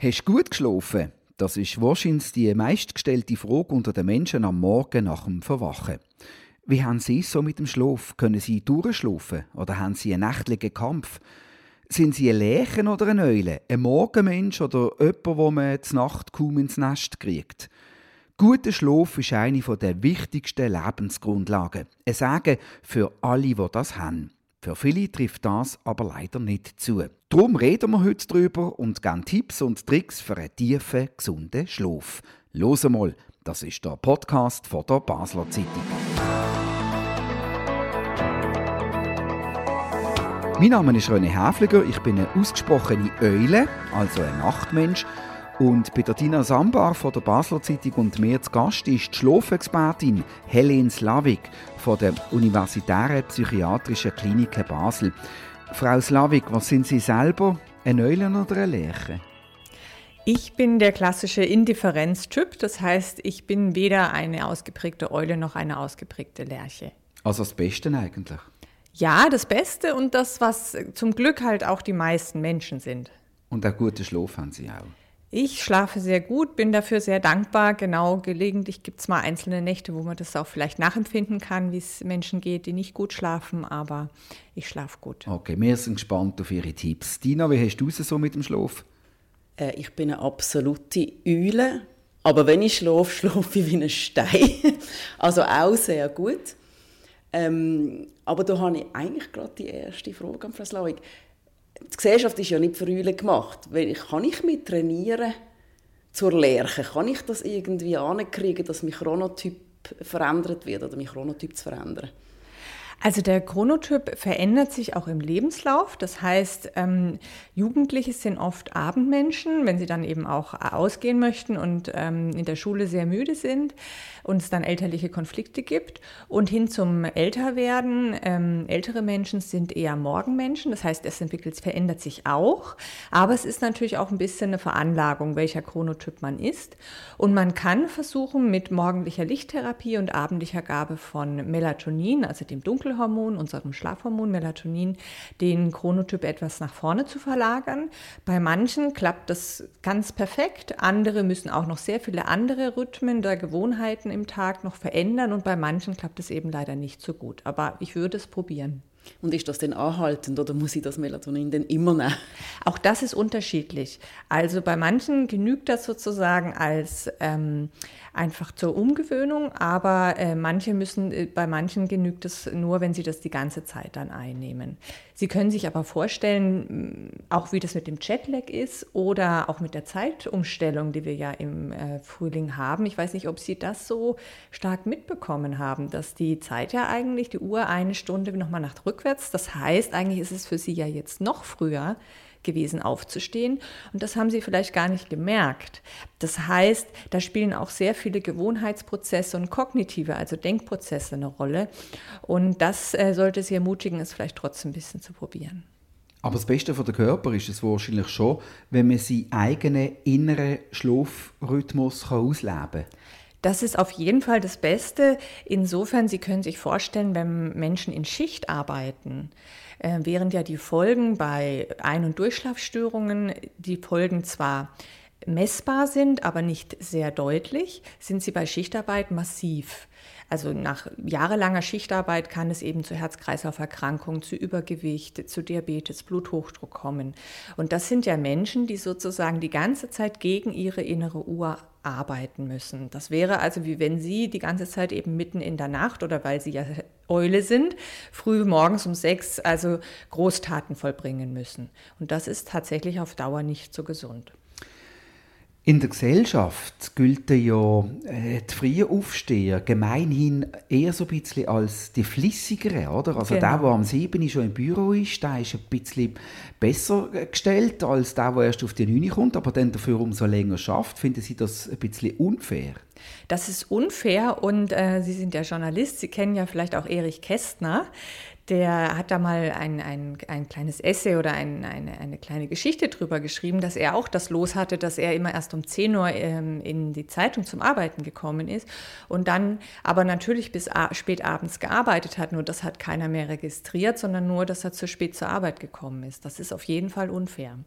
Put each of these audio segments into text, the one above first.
Hast du gut geschlafen? Das ist wahrscheinlich die meistgestellte Frage unter den Menschen am Morgen nach dem Verwachen. Wie haben Sie es so mit dem Schlaf? Können Sie durchschlafen oder haben Sie einen nächtlichen Kampf? Sind Sie ein Lärchen oder eine Eule? Ein Morgenmensch oder jemand, wo man die Nacht kaum ins Nest kriegt? Guter Schlaf ist eine der wichtigsten Lebensgrundlagen. Ein Sagen für alle, die das haben. Für viele trifft das aber leider nicht zu. Darum reden wir heute darüber und geben Tipps und Tricks für einen tiefen, gesunden Schlaf. Los mal, das ist der Podcast von der Basler Zeitung. Mein Name ist René Häfliger, ich bin eine ausgesprochene Eule, also ein Nachtmensch und bei der Dina Sambar von der Basler Zeitung und mir zu Gast ist die Schlafexpertin Helene Slavik von der Universitären Psychiatrischen Klinik Basel. Frau Slavik, was sind Sie selber, ein Eulen oder ein Lerche? Ich bin der klassische Indifferenztyp, das heißt, ich bin weder eine ausgeprägte Eule noch eine ausgeprägte Lerche. Also das Beste eigentlich? Ja, das Beste und das, was zum Glück halt auch die meisten Menschen sind. Und einen guten Schlaf haben Sie auch? Ich schlafe sehr gut, bin dafür sehr dankbar. Genau, gelegentlich gibt es mal einzelne Nächte, wo man das auch vielleicht nachempfinden kann, wie es Menschen geht, die nicht gut schlafen, aber ich schlafe gut. Okay, wir sind gespannt auf Ihre Tipps. Dina, wie hast du es so mit dem Schlaf? Äh, ich bin eine absolute Eule, aber wenn ich schlafe, schlafe ich wie ein Stein. also auch sehr gut. Ähm, aber da habe ich eigentlich gerade die erste Frage an Frau Slawig die Gesellschaft ist ja nicht für Eulen gemacht. Kann ich mich trainieren zur Lerche? Kann ich das irgendwie ankriegen, dass mein Chronotyp verändert wird oder mein Chronotyp zu verändern? Also der Chronotyp verändert sich auch im Lebenslauf. Das heißt, ähm, Jugendliche sind oft Abendmenschen, wenn sie dann eben auch ausgehen möchten und ähm, in der Schule sehr müde sind und es dann elterliche Konflikte gibt. Und hin zum Älterwerden, ähm, ältere Menschen sind eher Morgenmenschen. Das heißt, es entwickelt, verändert sich auch. Aber es ist natürlich auch ein bisschen eine Veranlagung, welcher Chronotyp man ist. Und man kann versuchen, mit morgendlicher Lichttherapie und abendlicher Gabe von Melatonin, also dem Dunkel Dunkelhormon, unserem Schlafhormon Melatonin, den Chronotyp etwas nach vorne zu verlagern. Bei manchen klappt das ganz perfekt. Andere müssen auch noch sehr viele andere Rhythmen der Gewohnheiten im Tag noch verändern und bei manchen klappt es eben leider nicht so gut. Aber ich würde es probieren. Und ist das denn anhaltend oder muss ich das Melatonin denn immer nehmen? Auch das ist unterschiedlich. Also bei manchen genügt das sozusagen als ähm, einfach zur Umgewöhnung, aber äh, manche müssen, äh, bei manchen genügt es nur, wenn sie das die ganze Zeit dann einnehmen. Sie können sich aber vorstellen, auch wie das mit dem Jetlag ist oder auch mit der Zeitumstellung, die wir ja im äh, Frühling haben. Ich weiß nicht, ob Sie das so stark mitbekommen haben, dass die Zeit ja eigentlich, die Uhr eine Stunde nochmal nach rückwärts, das heißt, eigentlich ist es für Sie ja jetzt noch früher gewesen, aufzustehen. Und das haben sie vielleicht gar nicht gemerkt. Das heißt, da spielen auch sehr viele Gewohnheitsprozesse und kognitive, also Denkprozesse eine Rolle. Und das äh, sollte sie ermutigen, es vielleicht trotzdem ein bisschen zu probieren. Aber das Beste für den Körper ist es wahrscheinlich schon, wenn man seinen eigenen inneren Schlafrhythmus ausleben kann. Das ist auf jeden Fall das Beste. Insofern, Sie können sich vorstellen, wenn Menschen in Schicht arbeiten, äh, während ja die Folgen bei Ein- und Durchschlafstörungen, die Folgen zwar messbar sind, aber nicht sehr deutlich, sind sie bei Schichtarbeit massiv. Also nach jahrelanger Schichtarbeit kann es eben zu Herz-Kreislauf-Erkrankungen, zu Übergewicht, zu Diabetes, Bluthochdruck kommen. Und das sind ja Menschen, die sozusagen die ganze Zeit gegen ihre innere Uhr arbeiten müssen. Das wäre also wie wenn Sie die ganze Zeit eben mitten in der Nacht oder weil Sie ja Eule sind, früh morgens um sechs also Großtaten vollbringen müssen. Und das ist tatsächlich auf Dauer nicht so gesund. In der Gesellschaft gilt ja äh, die freien Aufsteher gemeinhin eher so ein bisschen als die Flissigeren, oder? Also genau. der, der am 7 schon im Büro ist, der ist ein bisschen besser gestellt als der, der erst auf die 9 kommt, aber dann dafür umso länger schafft. Finden Sie das ein bisschen unfair? Das ist unfair und äh, Sie sind ja Journalist, Sie kennen ja vielleicht auch Erich Kästner der hat da mal ein, ein, ein kleines Essay oder ein, eine, eine kleine Geschichte drüber geschrieben, dass er auch das Los hatte, dass er immer erst um 10 Uhr ähm, in die Zeitung zum Arbeiten gekommen ist und dann aber natürlich bis spät abends gearbeitet hat. Nur das hat keiner mehr registriert, sondern nur, dass er zu spät zur Arbeit gekommen ist. Das ist auf jeden Fall unfair.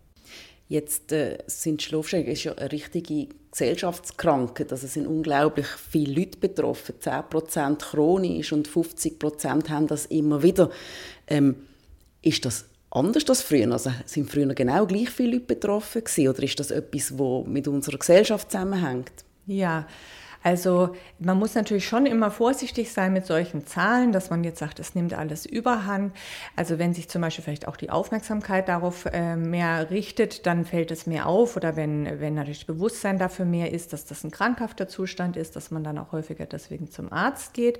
Jetzt äh, sind Schlafstörungen ist ja eine richtige Gesellschaftskrankheit. Also es sind unglaublich viele Leute betroffen. 10% chronisch und 50% haben das immer wieder. Ähm, ist das anders als früher? Also sind früher genau gleich viele Leute betroffen gewesen, oder ist das etwas, das mit unserer Gesellschaft zusammenhängt? Ja, also man muss natürlich schon immer vorsichtig sein mit solchen Zahlen, dass man jetzt sagt, es nimmt alles überhand. Also wenn sich zum Beispiel vielleicht auch die Aufmerksamkeit darauf äh, mehr richtet, dann fällt es mehr auf. Oder wenn, wenn natürlich Bewusstsein dafür mehr ist, dass das ein krankhafter Zustand ist, dass man dann auch häufiger deswegen zum Arzt geht.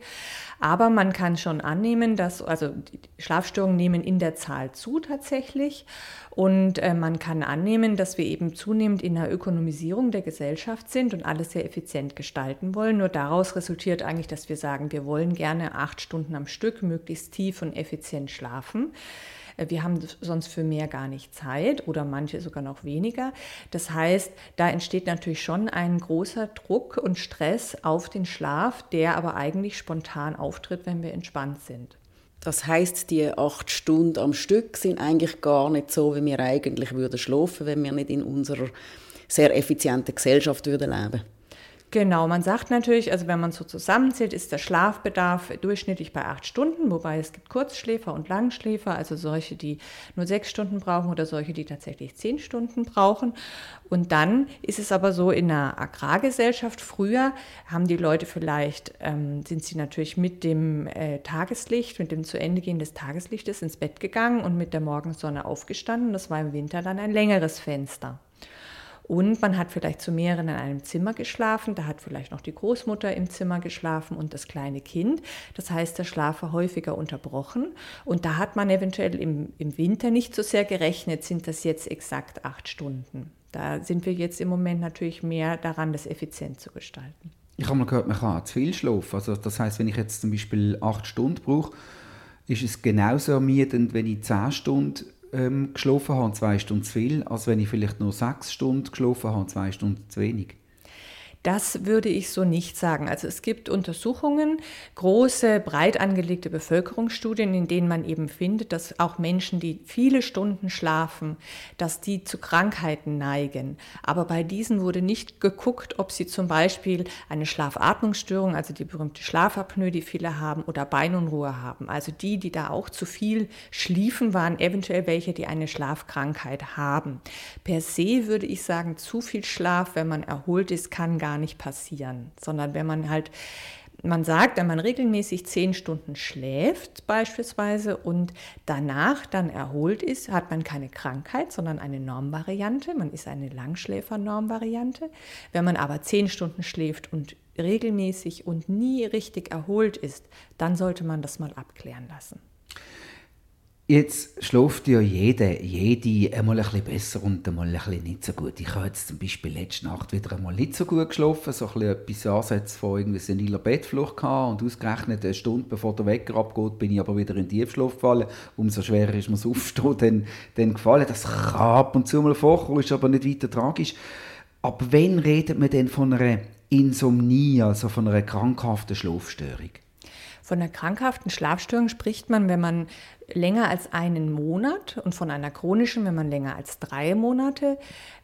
Aber man kann schon annehmen, dass, also Schlafstörungen nehmen in der Zahl zu tatsächlich. Und äh, man kann annehmen, dass wir eben zunehmend in einer Ökonomisierung der Gesellschaft sind und alles sehr effizient gestalten wollen. Nur daraus resultiert eigentlich, dass wir sagen, wir wollen gerne acht Stunden am Stück möglichst tief und effizient schlafen. Äh, wir haben sonst für mehr gar nicht Zeit oder manche sogar noch weniger. Das heißt, da entsteht natürlich schon ein großer Druck und Stress auf den Schlaf, der aber eigentlich spontan auftritt, wenn wir entspannt sind. Das heißt, die acht Stunden am Stück sind eigentlich gar nicht so, wie wir eigentlich würden schlafen, wenn wir nicht in unserer sehr effizienten Gesellschaft würden leben. Genau, man sagt natürlich, also wenn man so zusammenzählt, ist der Schlafbedarf durchschnittlich bei acht Stunden, wobei es gibt Kurzschläfer und Langschläfer, also solche, die nur sechs Stunden brauchen oder solche, die tatsächlich zehn Stunden brauchen. Und dann ist es aber so in einer Agrargesellschaft, früher haben die Leute vielleicht, ähm, sind sie natürlich mit dem äh, Tageslicht, mit dem zu Ende gehen des Tageslichtes ins Bett gegangen und mit der Morgensonne aufgestanden. Das war im Winter dann ein längeres Fenster. Und man hat vielleicht zu mehreren in einem Zimmer geschlafen, da hat vielleicht noch die Großmutter im Zimmer geschlafen und das kleine Kind. Das heißt, der Schlaf war häufiger unterbrochen. Und da hat man eventuell im, im Winter nicht so sehr gerechnet, sind das jetzt exakt acht Stunden. Da sind wir jetzt im Moment natürlich mehr daran, das effizient zu gestalten. Ich habe mal gehört, man kann zu viel schlafen. Also das heißt, wenn ich jetzt zum Beispiel acht Stunden brauche, ist es genauso ermüdend, wenn ich zehn Stunden ähm, geschlafen habe, zwei Stunden zu viel, als wenn ich vielleicht nur sechs Stunden geschlafen habe, zwei Stunden zu wenig. Das würde ich so nicht sagen. Also es gibt Untersuchungen, große, breit angelegte Bevölkerungsstudien, in denen man eben findet, dass auch Menschen, die viele Stunden schlafen, dass die zu Krankheiten neigen. Aber bei diesen wurde nicht geguckt, ob sie zum Beispiel eine Schlafatmungsstörung, also die berühmte Schlafapnoe, die viele haben, oder Beinunruhe haben. Also die, die da auch zu viel schliefen, waren eventuell welche, die eine Schlafkrankheit haben. Per se würde ich sagen, zu viel Schlaf, wenn man erholt ist, kann gar gar nicht passieren, sondern wenn man halt, man sagt, wenn man regelmäßig zehn Stunden schläft beispielsweise und danach dann erholt ist, hat man keine Krankheit, sondern eine Normvariante. Man ist eine Langschläfer-Normvariante. Wenn man aber zehn Stunden schläft und regelmäßig und nie richtig erholt ist, dann sollte man das mal abklären lassen. Jetzt schläft ja jeder, jede einmal ein bisschen besser und einmal ein bisschen nicht so gut. Ich habe jetzt zum Beispiel letzte Nacht wieder einmal nicht so gut geschlafen, so ein bisschen etwas Ansätze von irgendwie seniler Bettflucht gehabt und ausgerechnet eine Stunde bevor der Wecker abgeht, bin ich aber wieder in Tiefschlaf gefallen. Umso schwerer ist mir das Aufstehen dann, gefallen. Das kann ab und zu mal vorkommen, ist aber nicht weiter tragisch. Ab wann redet man denn von einer Insomnie, also von einer krankhaften Schlafstörung? Von einer krankhaften Schlafstörung spricht man, wenn man länger als einen Monat und von einer chronischen, wenn man länger als drei Monate,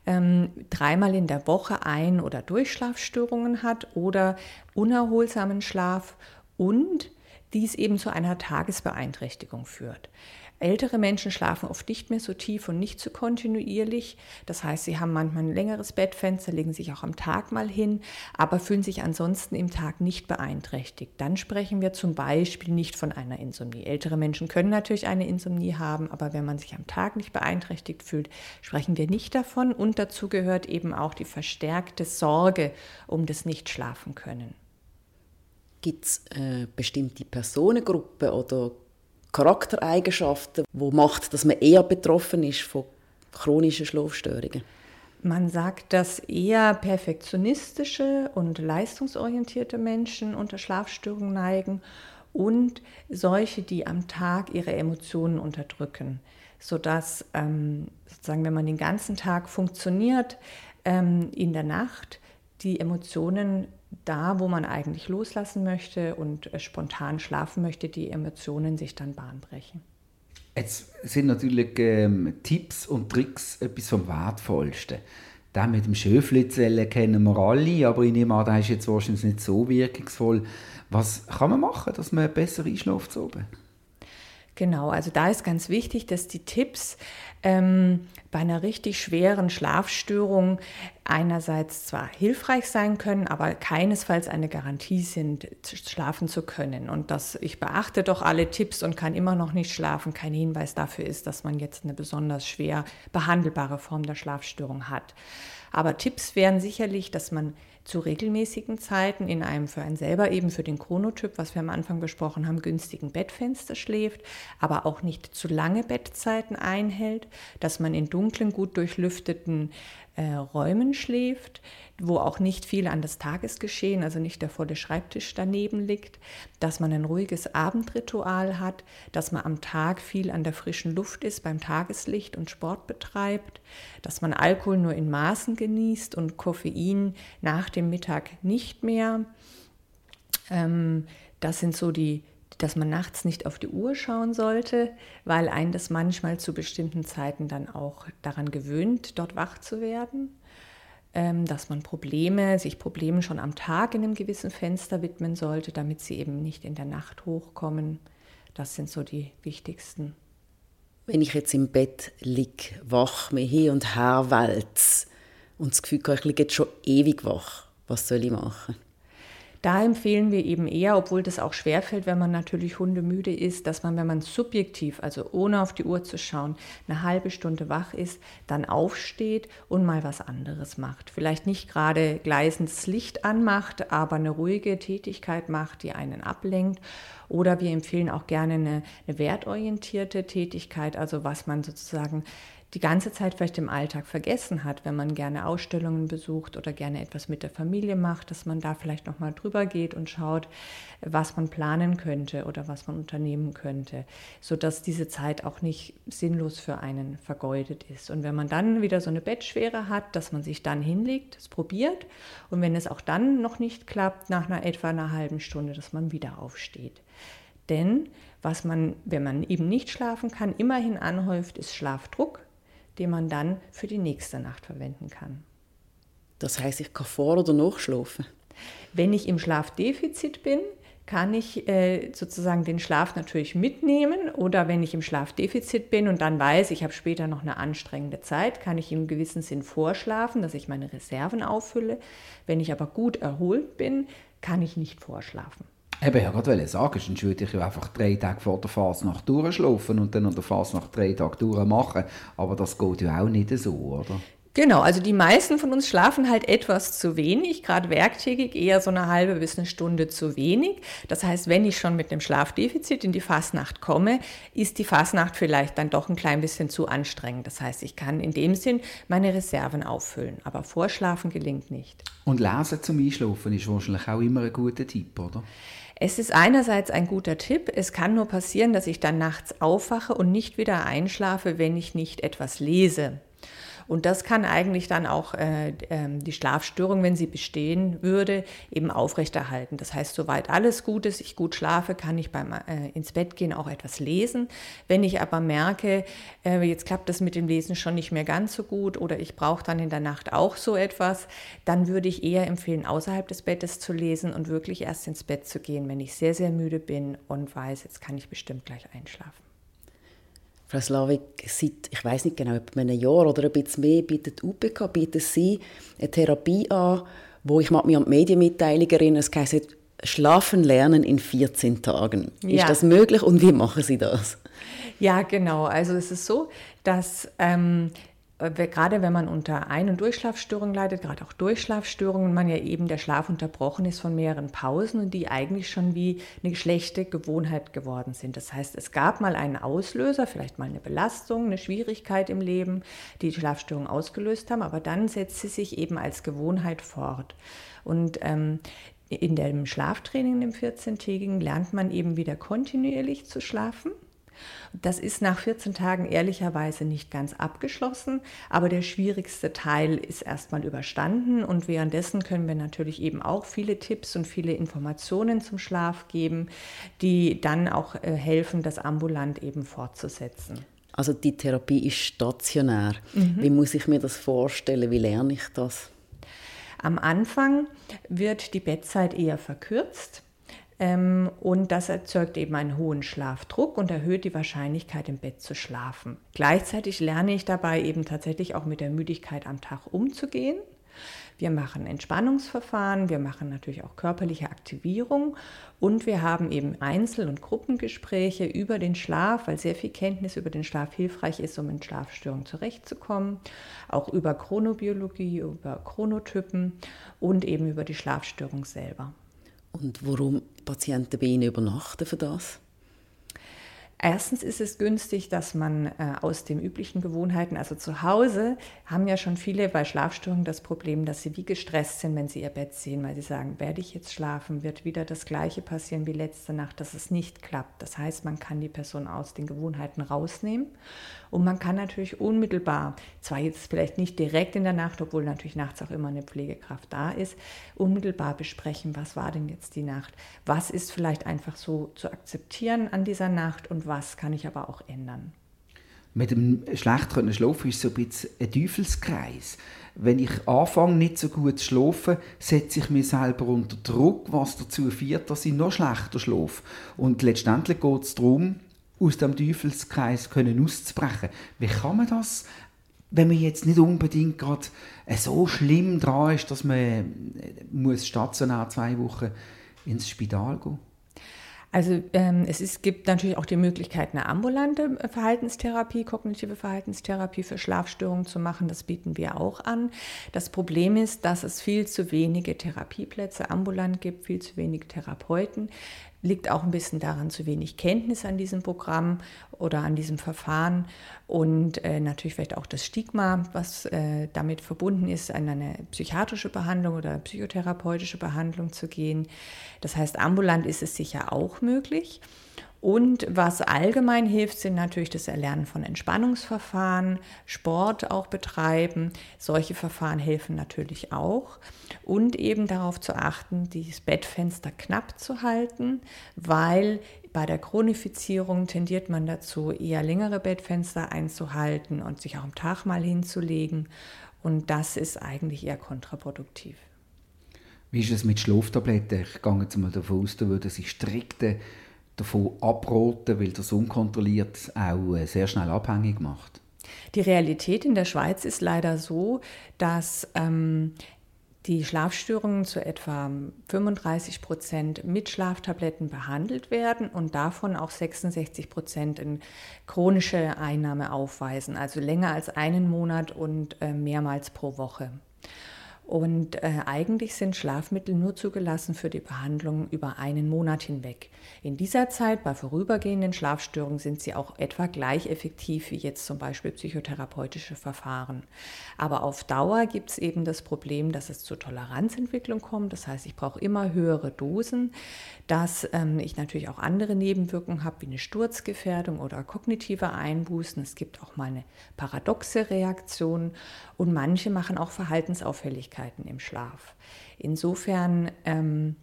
ähm, dreimal in der Woche Ein- oder Durchschlafstörungen hat oder unerholsamen Schlaf und dies eben zu einer Tagesbeeinträchtigung führt. Ältere Menschen schlafen oft nicht mehr so tief und nicht so kontinuierlich. Das heißt, sie haben manchmal ein längeres Bettfenster, legen sich auch am Tag mal hin, aber fühlen sich ansonsten im Tag nicht beeinträchtigt. Dann sprechen wir zum Beispiel nicht von einer Insomnie. Ältere Menschen können natürlich eine Insomnie haben, aber wenn man sich am Tag nicht beeinträchtigt fühlt, sprechen wir nicht davon. Und dazu gehört eben auch die verstärkte Sorge um das Nichtschlafen können. Gibt es äh, bestimmte Personengruppen oder Charaktereigenschaften, wo macht, dass man eher betroffen ist von chronischen Schlafstörungen? Man sagt, dass eher perfektionistische und leistungsorientierte Menschen unter Schlafstörungen neigen und solche, die am Tag ihre Emotionen unterdrücken, sodass ähm, sozusagen, wenn man den ganzen Tag funktioniert, ähm, in der Nacht die Emotionen da, wo man eigentlich loslassen möchte und äh, spontan schlafen möchte, die Emotionen sich dann Bahn brechen. Jetzt sind natürlich ähm, Tipps und Tricks etwas vom Wertvollsten. Den mit dem Schöflizellen kennen wir alle, aber ich nehme an, der ist jetzt wahrscheinlich nicht so wirkungsvoll. Was kann man machen, dass man besser einschläft oben? Genau, also da ist ganz wichtig, dass die Tipps ähm, bei einer richtig schweren Schlafstörung einerseits zwar hilfreich sein können, aber keinesfalls eine Garantie sind, schlafen zu können. Und dass ich beachte doch alle Tipps und kann immer noch nicht schlafen, kein Hinweis dafür ist, dass man jetzt eine besonders schwer behandelbare Form der Schlafstörung hat. Aber Tipps wären sicherlich, dass man zu regelmäßigen Zeiten in einem für einen selber eben für den Chronotyp, was wir am Anfang besprochen haben, günstigen Bettfenster schläft, aber auch nicht zu lange Bettzeiten einhält, dass man in dunklen, gut durchlüfteten äh, Räumen schläft, wo auch nicht viel an das Tagesgeschehen, also nicht der volle Schreibtisch daneben liegt, dass man ein ruhiges Abendritual hat, dass man am Tag viel an der frischen Luft ist, beim Tageslicht und Sport betreibt, dass man Alkohol nur in Maßen genießt und Koffein nach dem Mittag nicht mehr. Ähm, das sind so die, dass man nachts nicht auf die Uhr schauen sollte, weil einen das manchmal zu bestimmten Zeiten dann auch daran gewöhnt, dort wach zu werden. Ähm, dass man Probleme, sich Problemen schon am Tag in einem gewissen Fenster widmen sollte, damit sie eben nicht in der Nacht hochkommen. Das sind so die wichtigsten. Wenn ich jetzt im Bett liege, wach, mir hin und her wälze und das Gefühl habe, ich liege jetzt schon ewig wach, was soll ich machen? Da empfehlen wir eben eher, obwohl das auch schwerfällt, wenn man natürlich hundemüde ist, dass man, wenn man subjektiv, also ohne auf die Uhr zu schauen, eine halbe Stunde wach ist, dann aufsteht und mal was anderes macht. Vielleicht nicht gerade gleißendes Licht anmacht, aber eine ruhige Tätigkeit macht, die einen ablenkt. Oder wir empfehlen auch gerne eine, eine wertorientierte Tätigkeit, also was man sozusagen die ganze Zeit vielleicht im Alltag vergessen hat, wenn man gerne Ausstellungen besucht oder gerne etwas mit der Familie macht, dass man da vielleicht noch mal drüber geht und schaut, was man planen könnte oder was man unternehmen könnte, so dass diese Zeit auch nicht sinnlos für einen vergeudet ist. Und wenn man dann wieder so eine Bettschwere hat, dass man sich dann hinlegt, es probiert und wenn es auch dann noch nicht klappt, nach einer etwa einer halben Stunde, dass man wieder aufsteht. Denn was man, wenn man eben nicht schlafen kann, immerhin anhäuft, ist Schlafdruck den man dann für die nächste Nacht verwenden kann. Das heißt, ich kann vor oder nachschlafen? Wenn ich im Schlafdefizit bin, kann ich äh, sozusagen den Schlaf natürlich mitnehmen oder wenn ich im Schlafdefizit bin und dann weiß, ich habe später noch eine anstrengende Zeit, kann ich im gewissen Sinn vorschlafen, dass ich meine Reserven auffülle. Wenn ich aber gut erholt bin, kann ich nicht vorschlafen. Eben, ja, gerade sagen, sonst würde ich ja einfach drei Tage vor der Fasnacht durchschlafen und dann an der Fasnacht drei Tage durchmachen. Aber das geht ja auch nicht so, oder? Genau, also die meisten von uns schlafen halt etwas zu wenig, gerade werktägig eher so eine halbe bis eine Stunde zu wenig. Das heißt, wenn ich schon mit einem Schlafdefizit in die Fasnacht komme, ist die Fasnacht vielleicht dann doch ein klein bisschen zu anstrengend. Das heißt, ich kann in dem Sinn meine Reserven auffüllen, aber Vorschlafen gelingt nicht. Und Lesen zum Einschlafen ist wahrscheinlich auch immer ein guter Tipp, oder? Es ist einerseits ein guter Tipp. Es kann nur passieren, dass ich dann nachts aufwache und nicht wieder einschlafe, wenn ich nicht etwas lese. Und das kann eigentlich dann auch äh, ähm, die Schlafstörung, wenn sie bestehen würde, eben aufrechterhalten. Das heißt, soweit alles gut ist, ich gut schlafe, kann ich beim äh, ins Bett gehen auch etwas lesen. Wenn ich aber merke, äh, jetzt klappt das mit dem Lesen schon nicht mehr ganz so gut oder ich brauche dann in der Nacht auch so etwas, dann würde ich eher empfehlen, außerhalb des Bettes zu lesen und wirklich erst ins Bett zu gehen, wenn ich sehr, sehr müde bin und weiß, jetzt kann ich bestimmt gleich einschlafen. Frau Slavik, seit, ich weiß nicht genau, ob einem Jahr oder ein bisschen mehr, bietet UPK, bietet Sie eine Therapie an, wo ich mich an die Medienmitteilung erinnere, es heisst Schlafen lernen in 14 Tagen. Ja. Ist das möglich und wie machen Sie das? Ja, genau. Also es ist so, dass ähm, äh, gerade wenn man unter Ein- und Durchschlafstörungen leidet, gerade auch Durchschlafstörungen, man ja eben der Schlaf unterbrochen ist von mehreren Pausen und die eigentlich schon wie eine schlechte Gewohnheit geworden sind. Das heißt, es gab mal einen Auslöser, vielleicht mal eine Belastung, eine Schwierigkeit im Leben, die die Schlafstörung ausgelöst haben, aber dann setzt sie sich eben als Gewohnheit fort. Und ähm, in dem Schlaftraining, dem 14-tägigen, lernt man eben wieder kontinuierlich zu schlafen Das ist nach 14 Tagen ehrlicherweise nicht ganz abgeschlossen, aber der schwierigste Teil ist erstmal überstanden und währenddessen können wir natürlich eben auch viele Tipps und viele Informationen zum Schlaf geben, die dann auch äh, helfen, das ambulant eben fortzusetzen. Also die Therapie ist stationär. Mhm. Wie muss ich mir das vorstellen? Wie lerne ich das? Am Anfang wird die Bettzeit eher verkürzt. Ähm, und das erzeugt eben einen hohen Schlafdruck und erhöht die Wahrscheinlichkeit, im Bett zu schlafen. Gleichzeitig lerne ich dabei eben tatsächlich auch mit der Müdigkeit am Tag umzugehen. Wir machen Entspannungsverfahren, wir machen natürlich auch körperliche Aktivierung und wir haben eben Einzel- und Gruppengespräche über den Schlaf, weil sehr viel Kenntnis über den Schlaf hilfreich ist, um in Schlafstörungen zurechtzukommen, auch über Chronobiologie, über Chronotypen und eben über die Schlafstörung selber. Und warum Patienten bei Ihnen übernachten für das? Erstens ist es günstig, dass man äh, aus den üblichen Gewohnheiten, also zu Hause, haben ja schon viele bei Schlafstörungen das Problem, dass sie wie gestresst sind, wenn sie ihr Bett sehen, weil sie sagen, werde ich jetzt schlafen, wird wieder das gleiche passieren wie letzte Nacht, dass es nicht klappt. Das heißt, man kann die Person aus den Gewohnheiten rausnehmen. Und man kann natürlich unmittelbar, zwar jetzt vielleicht nicht direkt in der Nacht, obwohl natürlich nachts auch immer eine Pflegekraft da ist, unmittelbar besprechen, was war denn jetzt die Nacht, was ist vielleicht einfach so zu akzeptieren an dieser Nacht und was kann ich aber auch ändern. Mit dem schlecht können schlafen ist so ein bisschen ein Teufelskreis. Wenn ich anfange, nicht so gut zu schlafen, setze ich mich selber unter Druck, was dazu führt, dass ich noch schlechter schlafe. Und letztendlich geht es darum, aus dem Teufelskreis können auszubrechen. Wie kann man das, wenn man jetzt nicht unbedingt gerade so schlimm dran ist, dass man äh, muss stationär zwei Wochen ins Spital gehen? Also ähm, es ist, gibt natürlich auch die Möglichkeit, eine ambulante Verhaltenstherapie, kognitive Verhaltenstherapie für Schlafstörungen zu machen. Das bieten wir auch an. Das Problem ist, dass es viel zu wenige Therapieplätze ambulant gibt, viel zu wenige Therapeuten. Liegt auch ein bisschen daran, zu wenig Kenntnis an diesem Programm oder an diesem Verfahren und äh, natürlich vielleicht auch das Stigma, was äh, damit verbunden ist, an eine psychiatrische Behandlung oder psychotherapeutische Behandlung zu gehen. Das heißt, ambulant ist es sicher auch möglich. Und was allgemein hilft, sind natürlich das Erlernen von Entspannungsverfahren, Sport auch betreiben. Solche Verfahren helfen natürlich auch. Und eben darauf zu achten, das Bettfenster knapp zu halten, weil bei der Chronifizierung tendiert man dazu, eher längere Bettfenster einzuhalten und sich auch am Tag mal hinzulegen. Und das ist eigentlich eher kontraproduktiv. Wie ist es mit Schlaftabletten? Ich gehe jetzt mal davon aus, da würden sich strikte davon abraten, weil das unkontrolliert auch äh, sehr schnell abhängig macht. Die Realität in der Schweiz ist leider so, dass ähm, die Schlafstörungen zu etwa 35 Prozent mit Schlaftabletten behandelt werden und davon auch 66 Prozent in chronische Einnahme aufweisen, also länger als einen Monat und äh, mehrmals pro Woche. Und äh, eigentlich sind Schlafmittel nur zugelassen für die Behandlung über einen Monat hinweg. In dieser Zeit, bei vorübergehenden Schlafstörungen, sind sie auch etwa gleich effektiv wie jetzt zum Beispiel psychotherapeutische Verfahren. Aber auf Dauer gibt es eben das Problem, dass es zur Toleranzentwicklung kommt. Das heißt, ich brauche immer höhere Dosen, dass ähm, ich natürlich auch andere Nebenwirkungen habe, wie eine Sturzgefährdung oder kognitive Einbußen. Es gibt auch mal eine paradoxe Reaktion und manche machen auch Verhaltensauffälligkeiten im Schlaf. Insofern ähm,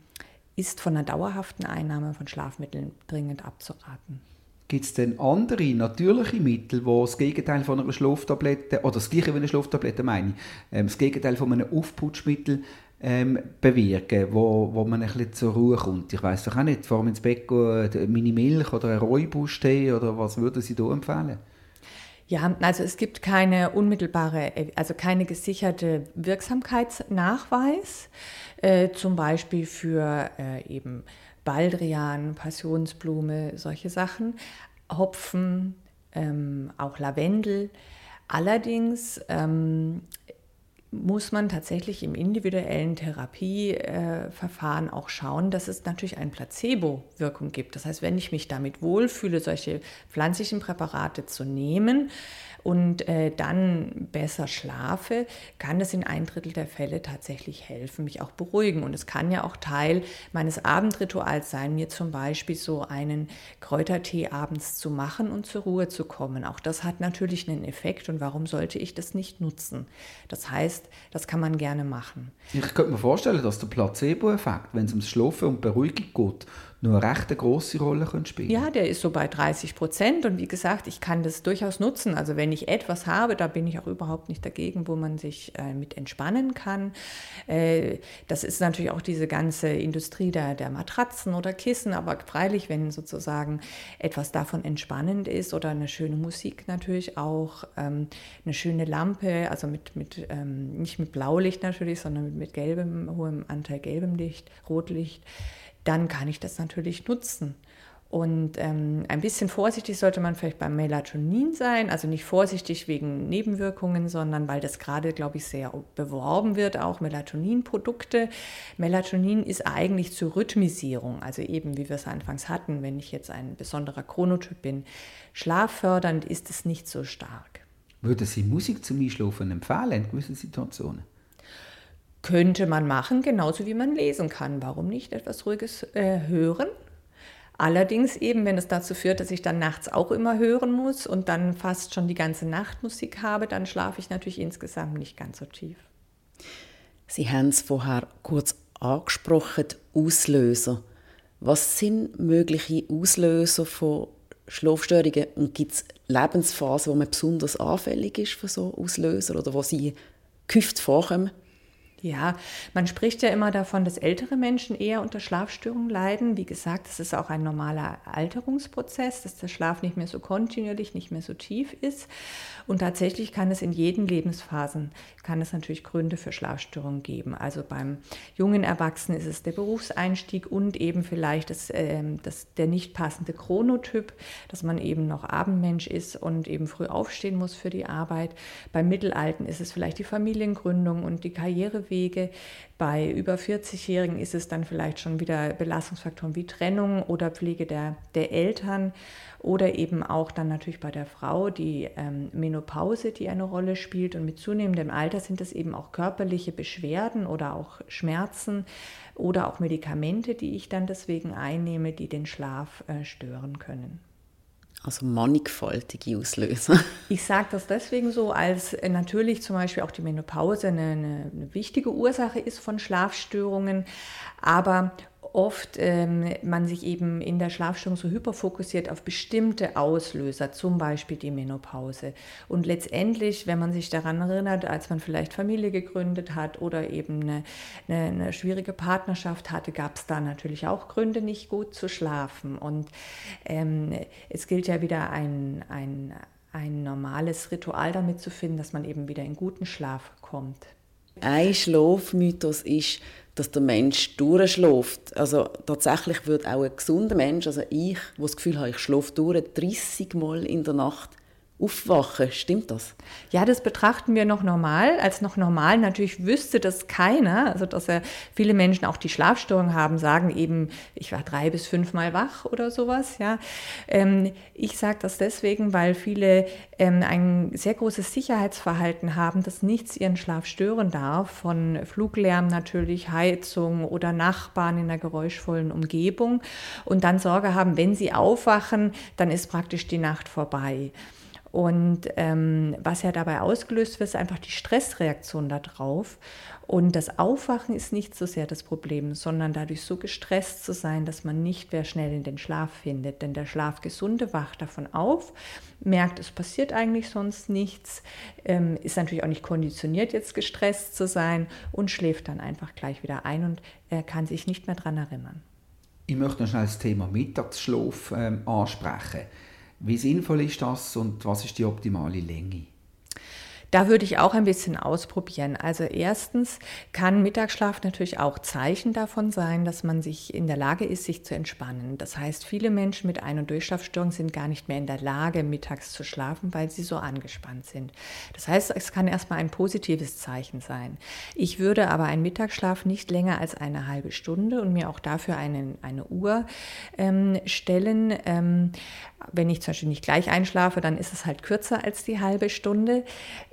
ist von einer dauerhaften Einnahme von Schlafmitteln dringend abzuraten. Gibt es denn andere natürliche Mittel, die das Gegenteil von einer Schlaftablette, oder das gleiche wie eine Schlaftablette meine ich, ähm, das Gegenteil von einem Aufputschmittel ähm, bewirken, wo, wo man ein bisschen zur Ruhe kommt? Ich weiß doch auch nicht, vor ins Bett gehen, meine Milch oder ein Räubusch-Tee oder was würden Sie da empfehlen? Ja, also es gibt keine unmittelbare, also keine gesicherte Wirksamkeitsnachweis, äh, zum Beispiel für äh, eben Baldrian, Passionsblume, solche Sachen, Hopfen, ähm, auch Lavendel. Allerdings ähm, muss man tatsächlich im individuellen Therapieverfahren auch schauen, dass es natürlich eine Placebo-Wirkung gibt. Das heißt, wenn ich mich damit wohlfühle, solche pflanzlichen Präparate zu nehmen, und äh, dann besser schlafe, kann es in ein Drittel der Fälle tatsächlich helfen, mich auch beruhigen. Und es kann ja auch Teil meines Abendrituals sein, mir zum Beispiel so einen Kräutertee abends zu machen und zur Ruhe zu kommen. Auch das hat natürlich einen Effekt und warum sollte ich das nicht nutzen? Das heißt, das kann man gerne machen. Ich könnte mir vorstellen, dass der Placebo-Effekt, wenn es ums Schlafen und Beruhigung geht, nur eine recht große Rolle spielen Ja, der ist so bei 30 Prozent. Und wie gesagt, ich kann das durchaus nutzen. Also wenn ich etwas habe, da bin ich auch überhaupt nicht dagegen, wo man sich äh, mit entspannen kann. Äh, das ist natürlich auch diese ganze Industrie der, der Matratzen oder Kissen. Aber freilich, wenn sozusagen etwas davon entspannend ist oder eine schöne Musik natürlich auch, ähm, eine schöne Lampe, also mit, mit ähm, nicht mit Blaulicht natürlich, sondern mit, mit gelbem, hohem Anteil gelbem Licht, Rotlicht dann kann ich das natürlich nutzen. Und ähm, ein bisschen vorsichtig sollte man vielleicht beim Melatonin sein, also nicht vorsichtig wegen Nebenwirkungen, sondern weil das gerade, glaube ich, sehr beworben wird, auch Melatonin-Produkte. Melatonin ist eigentlich zur Rhythmisierung, also eben wie wir es anfangs hatten, wenn ich jetzt ein besonderer Chronotyp bin, schlaffördernd ist es nicht so stark. Würde Sie Musik zum Einschlafen empfehlen in gewissen Situationen? Könnte man machen, genauso wie man lesen kann. Warum nicht etwas Ruhiges äh, hören? Allerdings eben, wenn es dazu führt, dass ich dann nachts auch immer hören muss und dann fast schon die ganze Nacht Musik habe, dann schlafe ich natürlich insgesamt nicht ganz so tief. Sie haben es vorher kurz angesprochen, Auslöser. Was sind mögliche Auslöser von Schlafstörungen und gibt es Lebensphasen, wo man besonders anfällig ist für so Auslöser oder wo sie Küft vorkommen? Ja, man spricht ja immer davon, dass ältere Menschen eher unter Schlafstörungen leiden. Wie gesagt, das ist auch ein normaler Alterungsprozess, dass der Schlaf nicht mehr so kontinuierlich, nicht mehr so tief ist. Und tatsächlich kann es in jeden Lebensphasen, kann es natürlich Gründe für Schlafstörungen geben. Also beim jungen Erwachsenen ist es der Berufseinstieg und eben vielleicht das, äh, das, der nicht passende Chronotyp, dass man eben noch Abendmensch ist und eben früh aufstehen muss für die Arbeit. Beim Mittelalten ist es vielleicht die Familiengründung und die Karrierewege Wege. Bei über 40-Jährigen ist es dann vielleicht schon wieder Belastungsfaktoren wie Trennung oder Pflege der, der Eltern oder eben auch dann natürlich bei der Frau die ähm, Menopause, die eine Rolle spielt. Und mit zunehmendem Alter sind es eben auch körperliche Beschwerden oder auch Schmerzen oder auch Medikamente, die ich dann deswegen einnehme, die den Schlaf äh, stören können. Also mannigfaltige Auslöser. Ich sage das deswegen so, als natürlich zum Beispiel auch die Menopause eine, eine, eine wichtige Ursache ist von Schlafstörungen, aber oft ähm, man sich eben in der Schlafstörung so hyperfokussiert auf bestimmte Auslöser, zum Beispiel die Menopause. Und letztendlich, wenn man sich daran erinnert, als man vielleicht Familie gegründet hat oder eben eine, eine, eine schwierige Partnerschaft hatte, gab es da natürlich auch Gründe, nicht gut zu schlafen. Und ähm, es gilt ja wieder ein, ein, ein normales Ritual damit zu finden, dass man eben wieder in guten Schlaf kommt. Ein Schlafmythos ist, dass der Mensch durchschläft. Also tatsächlich wird auch ein gesunder Mensch, also ich, wo das Gefühl habe, ich schlafe durch, 30 Mal in der Nacht aufwachen. Stimmt das? Ja, das betrachten wir noch normal, als noch normal. Natürlich wüsste das keiner, also dass ja viele Menschen auch die Schlafstörung haben, sagen eben, ich war drei bis fünfmal wach oder sowas. Ja, ähm, ich sage das deswegen, weil viele ähm, ein sehr großes Sicherheitsverhalten haben, dass nichts ihren Schlaf stören darf, von Fluglärm natürlich, Heizung oder Nachbarn in einer geräuschvollen Umgebung und dann Sorge haben, wenn sie aufwachen, dann ist praktisch die Nacht vorbei. Und ähm, was ja dabei ausgelöst wird, ist einfach die Stressreaktion darauf. Und das Aufwachen ist nicht so sehr das Problem, sondern dadurch so gestresst zu sein, dass man nicht mehr schnell in den Schlaf findet. Denn der Schlafgesunde wacht davon auf, merkt, es passiert eigentlich sonst nichts, ähm, ist natürlich auch nicht konditioniert, jetzt gestresst zu sein und schläft dann einfach gleich wieder ein und er kann sich nicht mehr daran erinnern. Ich möchte noch schnell das Thema Mittagsschlaf ähm, ansprechen. Wie sinnvoll ist das und was ist die optimale Länge? Da würde ich auch ein bisschen ausprobieren. Also erstens kann Mittagsschlaf natürlich auch Zeichen davon sein, dass man sich in der Lage ist, sich zu entspannen. Das heißt, viele Menschen mit Ein- und Durchschlafstörungen sind gar nicht mehr in der Lage, mittags zu schlafen, weil sie so angespannt sind. Das heißt, es kann erstmal ein positives Zeichen sein. Ich würde aber einen Mittagsschlaf nicht länger als eine halbe Stunde und mir auch dafür eine, eine Uhr ähm, stellen. Ähm, wenn ich zum Beispiel nicht gleich einschlafe, dann ist es halt kürzer als die halbe Stunde.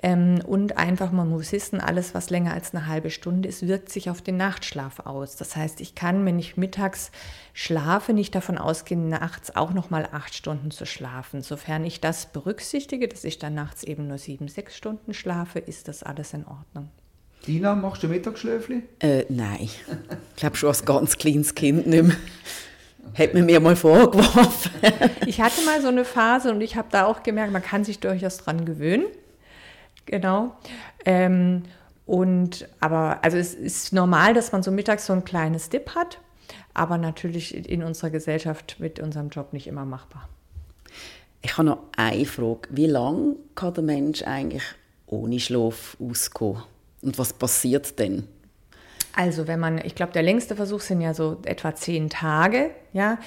Ähm, und einfach, man muss wissen, alles, was länger als eine halbe Stunde ist, wirkt sich auf den Nachtschlaf aus. Das heißt, ich kann, wenn ich mittags schlafe, nicht davon ausgehen, nachts auch noch mal acht Stunden zu schlafen. Sofern ich das berücksichtige, dass ich dann nachts eben nur sieben, sechs Stunden schlafe, ist das alles in Ordnung. Dina, machst du Mittagsschläfli? Äh, nein. Ich glaube schon als ganz kleines Kind nicht mehr. Hätte man mir mal vorgeworfen. ich hatte mal so eine Phase und ich habe da auch gemerkt, man kann sich durchaus dran gewöhnen. Genau. Ähm, und aber also es ist normal, dass man so mittags so ein kleines Dip hat, aber natürlich in unserer Gesellschaft mit unserem Job nicht immer machbar. Ich habe noch eine Frage. Wie lange kann der Mensch eigentlich ohne Schlaf ausgehen? Und was passiert denn? Also wenn man, ich glaube, der längste Versuch sind ja so etwa zehn Tage, ja.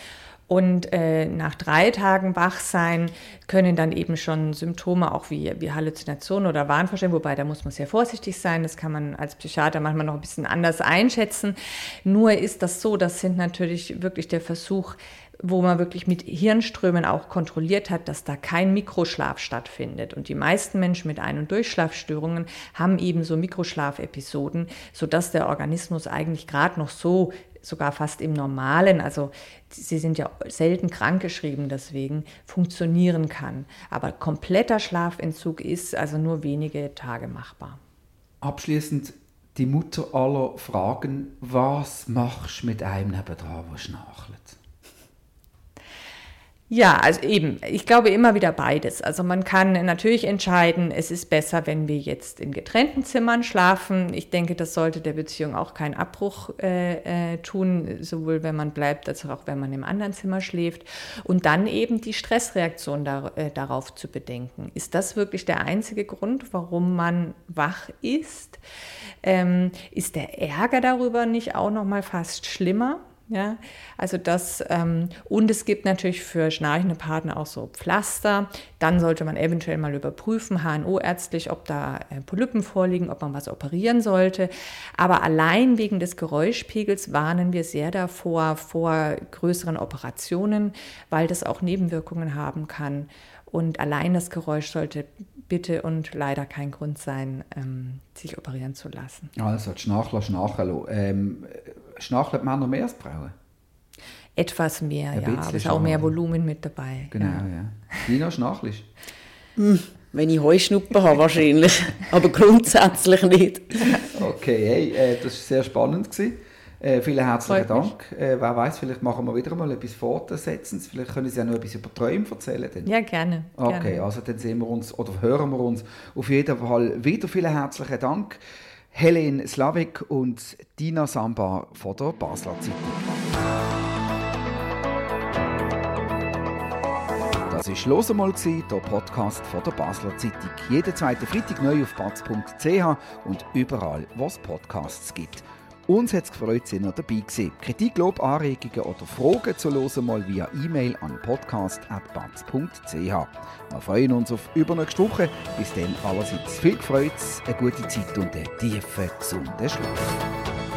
Und äh, nach drei Tagen Wachsein können dann eben schon Symptome auch wie, wie Halluzinationen oder Wahnvorstellungen, wobei da muss man sehr vorsichtig sein, das kann man als Psychiater manchmal noch ein bisschen anders einschätzen. Nur ist das so, das sind natürlich wirklich der Versuch, wo man wirklich mit Hirnströmen auch kontrolliert hat, dass da kein Mikroschlaf stattfindet. Und die meisten Menschen mit Ein- und Durchschlafstörungen haben eben so Mikroschlafepisoden, sodass der Organismus eigentlich gerade noch so sogar fast im Normalen, also sie sind ja selten krankgeschrieben deswegen, funktionieren kann. Aber kompletter Schlafentzug ist also nur wenige Tage machbar. Abschließend die Mutter aller Fragen, was machst du mit einem nebendran, der schnarchelt? Ja, also eben, ich glaube immer wieder beides. Also man kann natürlich entscheiden, es ist besser, wenn wir jetzt in getrennten Zimmern schlafen. Ich denke, das sollte der Beziehung auch keinen Abbruch äh, äh, tun, sowohl wenn man bleibt, als auch wenn man im anderen Zimmer schläft. Und dann eben die Stressreaktion da, äh, darauf zu bedenken. Ist das wirklich der einzige Grund, warum man wach ist? Ähm, ist der Ärger darüber nicht auch noch mal fast schlimmer? Ja, also das, ähm, und es gibt natürlich für schnarchende Partner auch so Pflaster. Dann sollte man eventuell mal überprüfen, HNO-ärztlich, ob da äh, Polypen vorliegen, ob man was operieren sollte. Aber allein wegen des Geräuschpegels warnen wir sehr davor, vor größeren Operationen, weil das auch Nebenwirkungen haben kann. Und allein das Geräusch sollte bitte und leider kein Grund sein, ähm, sich operieren zu lassen. Also, Schnarchler, Schnarchen ähm, Schnarchen Männer mehr als Frauen? Etwas mehr, Ein ja, aber es ist auch mehr Volumen mit dabei. Genau, ja. ja. Dina, schnarchst hm, Wenn ich Heuschnuppen habe, wahrscheinlich. aber grundsätzlich nicht. Okay, hey, äh, das war sehr spannend. Gewesen. Äh, vielen herzlichen Dank. Äh, wer weiß, vielleicht machen wir wieder mal etwas Fortsetzens. Vielleicht können Sie ja noch etwas über Träume erzählen. Dann. Ja, gerne. Okay, gerne. also dann sehen wir uns oder hören wir uns auf jeden Fall wieder. Vielen herzlichen Dank. Helen Slavik und Dina Samba von der Basler Zeitung. Das war «Los einmal», der Podcast von der Basler Zeitung. Jeden zweiten Freitag neu auf batz.ch und überall, wo es Podcasts gibt. Uns hat es gefreut, dass ihr dabei gewesen. Kritik, Lob, Anregungen oder Fragen zu hören mal via E-Mail an podcast.batz.ch. Wir freuen uns auf übernächste Woche. Bis dann allerseits viel Freude, eine gute Zeit und einen tiefen, gesunden Schlaf.